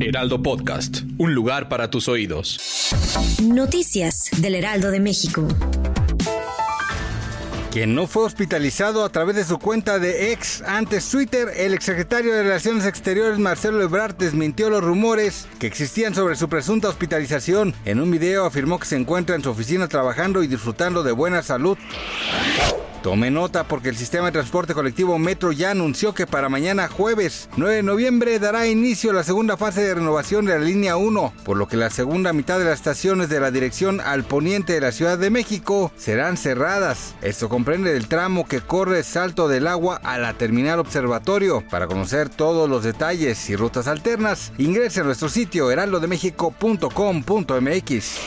Heraldo Podcast. Un lugar para tus oídos. Noticias del Heraldo de México. Quien no fue hospitalizado a través de su cuenta de ex antes Twitter, el exsecretario de Relaciones Exteriores Marcelo Ebrard desmintió los rumores que existían sobre su presunta hospitalización. En un video afirmó que se encuentra en su oficina trabajando y disfrutando de buena salud. Tome nota porque el sistema de transporte colectivo Metro ya anunció que para mañana jueves 9 de noviembre dará inicio la segunda fase de renovación de la línea 1, por lo que la segunda mitad de las estaciones de la dirección al poniente de la Ciudad de México serán cerradas. Esto comprende el tramo que corre Salto del Agua a la terminal observatorio. Para conocer todos los detalles y rutas alternas, ingrese a nuestro sitio heraldodemexico.com.mx.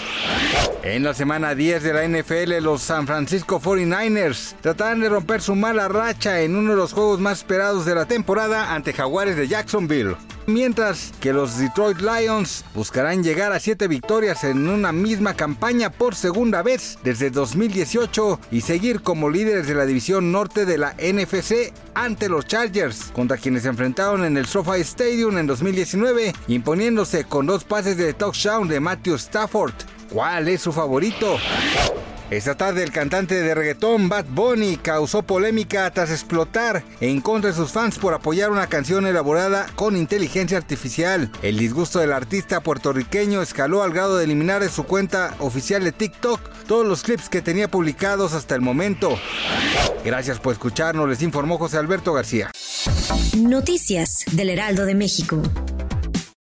En la semana 10 de la NFL, los San Francisco 49ers tratarán de romper su mala racha en uno de los juegos más esperados de la temporada ante Jaguares de Jacksonville. Mientras que los Detroit Lions buscarán llegar a 7 victorias en una misma campaña por segunda vez desde 2018 y seguir como líderes de la división norte de la NFC ante los Chargers, contra quienes se enfrentaron en el SoFi Stadium en 2019, imponiéndose con dos pases de touchdown de Matthew Stafford. ¿Cuál es su favorito? Esta tarde el cantante de reggaetón Bad Bunny causó polémica tras explotar en contra de sus fans por apoyar una canción elaborada con inteligencia artificial. El disgusto del artista puertorriqueño escaló al grado de eliminar de su cuenta oficial de TikTok todos los clips que tenía publicados hasta el momento. Gracias por escucharnos, les informó José Alberto García. Noticias del Heraldo de México.